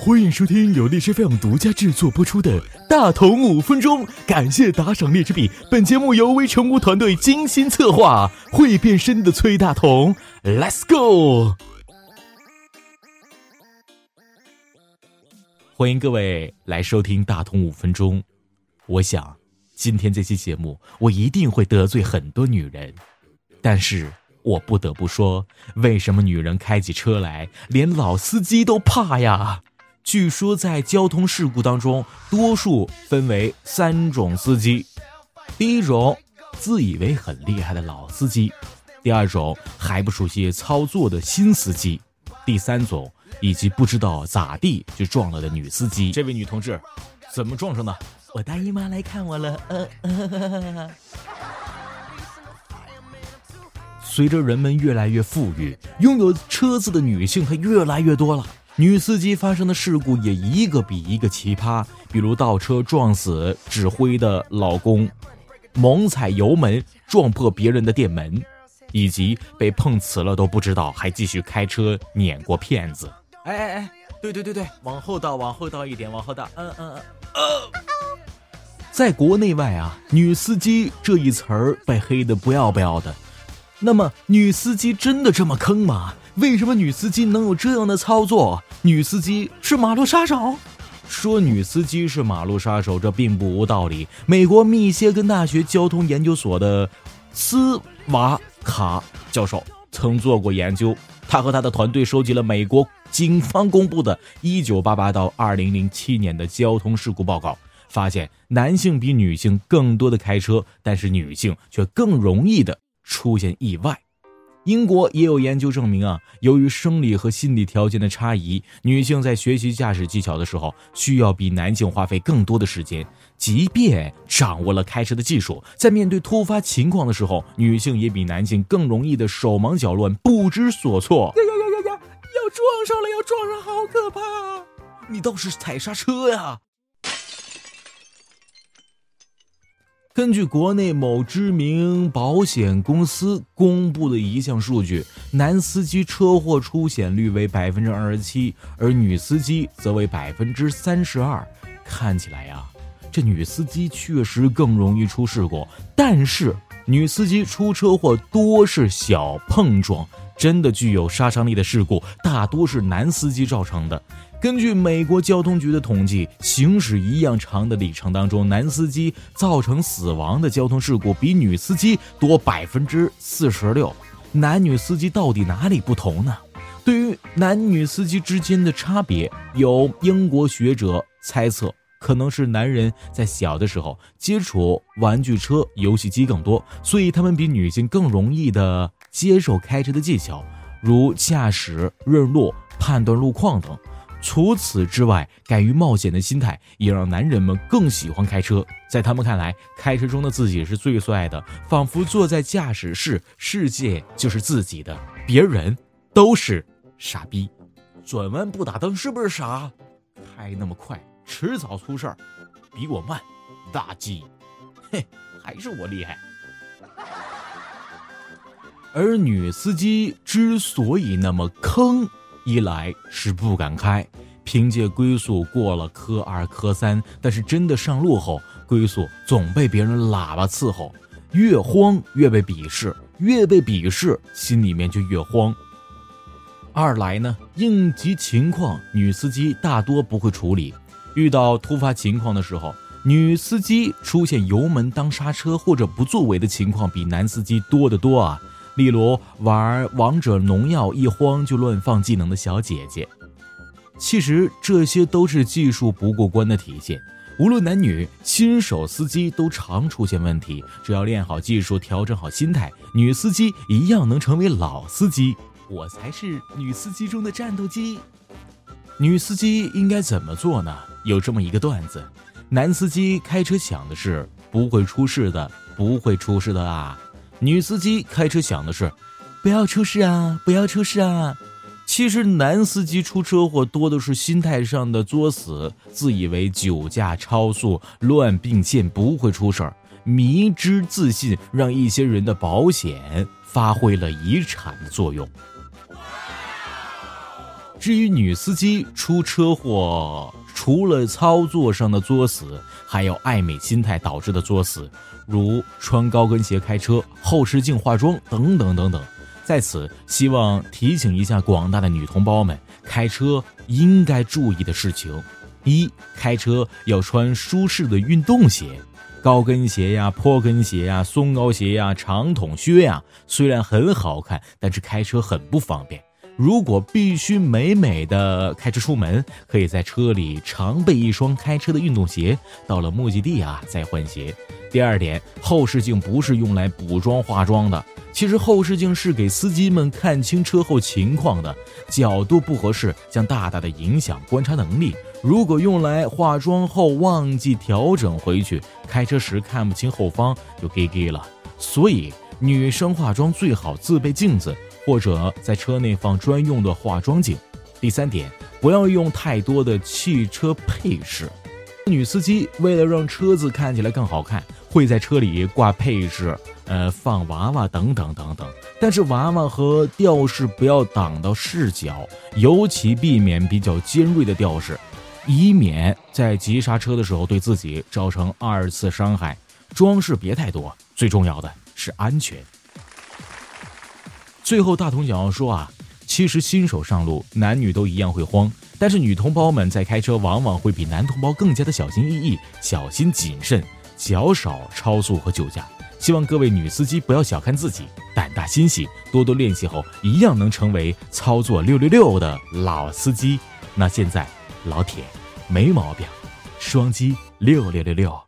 欢迎收听由荔枝 FM 独家制作播出的《大同五分钟》，感谢打赏荔枝币。本节目由微成屋团队精心策划，会变身的崔大同，Let's go！欢迎各位来收听《大同五分钟》。我想，今天这期节目我一定会得罪很多女人，但是我不得不说，为什么女人开起车来连老司机都怕呀？据说在交通事故当中，多数分为三种司机：第一种自以为很厉害的老司机；第二种还不熟悉操作的新司机；第三种以及不知道咋地就撞了的女司机。这位女同志，怎么撞上的？我大姨妈来看我了。呃。随着人们越来越富裕，拥有车子的女性她越来越多了。女司机发生的事故也一个比一个奇葩，比如倒车撞死指挥的老公，猛踩油门撞破别人的店门，以及被碰瓷了都不知道还继续开车碾过骗子。哎哎哎，对对对对，往后倒，往后倒一点，往后倒。嗯嗯嗯。呃在国内外啊，女司机这一词儿被黑的不要不要的。那么，女司机真的这么坑吗？为什么女司机能有这样的操作？女司机是马路杀手？说女司机是马路杀手，这并不无道理。美国密歇根大学交通研究所的斯瓦卡教授曾做过研究，他和他的团队收集了美国警方公布的1988到2007年的交通事故报告，发现男性比女性更多的开车，但是女性却更容易的出现意外。英国也有研究证明啊，由于生理和心理条件的差异，女性在学习驾驶技巧的时候，需要比男性花费更多的时间。即便掌握了开车的技术，在面对突发情况的时候，女性也比男性更容易的手忙脚乱、不知所措。呀呀呀呀呀！要撞上了，要撞上，好可怕！你倒是踩刹车呀！根据国内某知名保险公司公布的一项数据，男司机车祸出险率为百分之二十七，而女司机则为百分之三十二。看起来呀，这女司机确实更容易出事故，但是女司机出车祸多是小碰撞，真的具有杀伤力的事故大多是男司机造成的。根据美国交通局的统计，行驶一样长的里程当中，男司机造成死亡的交通事故比女司机多百分之四十六。男女司机到底哪里不同呢？对于男女司机之间的差别，有英国学者猜测，可能是男人在小的时候接触玩具车、游戏机更多，所以他们比女性更容易的接受开车的技巧，如驾驶、认路、判断路况等。除此之外，敢于冒险的心态也让男人们更喜欢开车。在他们看来，开车中的自己是最帅的，仿佛坐在驾驶室，世界就是自己的，别人都是傻逼。转弯不打灯是不是傻？开那么快，迟早出事儿。比我慢，大鸡，嘿，还是我厉害。而女司机之所以那么坑。一来是不敢开，凭借龟速过了科二、科三，但是真的上路后，龟速总被别人喇叭伺候，越慌越被鄙视，越被鄙视，心里面就越慌。二来呢，应急情况女司机大多不会处理，遇到突发情况的时候，女司机出现油门当刹车或者不作为的情况比男司机多得多啊。例如玩王者农药一慌就乱放技能的小姐姐，其实这些都是技术不过关的体现。无论男女，新手司机都常出现问题。只要练好技术，调整好心态，女司机一样能成为老司机。我才是女司机中的战斗机。女司机应该怎么做呢？有这么一个段子：男司机开车想的是不会出事的，不会出事的啊。女司机开车想的是，不要出事啊，不要出事啊。其实男司机出车祸多的是心态上的作死，自以为酒驾超速、乱并线不会出事儿，迷之自信，让一些人的保险发挥了遗产的作用。至于女司机出车祸，除了操作上的作死，还有爱美心态导致的作死，如穿高跟鞋开车、后视镜化妆等等等等。在此，希望提醒一下广大的女同胞们，开车应该注意的事情：一、开车要穿舒适的运动鞋，高跟鞋呀、坡跟鞋呀、松糕鞋呀、长筒靴呀，虽然很好看，但是开车很不方便。如果必须美美的开车出门，可以在车里常备一双开车的运动鞋，到了目的地啊再换鞋。第二点，后视镜不是用来补妆化妆的，其实后视镜是给司机们看清车后情况的，角度不合适将大大的影响观察能力。如果用来化妆后忘记调整回去，开车时看不清后方就 G G 了。所以女生化妆最好自备镜子。或者在车内放专用的化妆镜。第三点，不要用太多的汽车配饰。女司机为了让车子看起来更好看，会在车里挂配饰，呃，放娃娃等等等等。但是娃娃和吊饰不要挡到视角，尤其避免比较尖锐的吊饰，以免在急刹车的时候对自己造成二次伤害。装饰别太多，最重要的是安全。最后，大同想要说啊，其实新手上路，男女都一样会慌，但是女同胞们在开车往往会比男同胞更加的小心翼翼、小心谨慎，较少超速和酒驾。希望各位女司机不要小看自己，胆大心细，多多练习后，一样能成为操作六六六的老司机。那现在，老铁，没毛病，双击六六六六。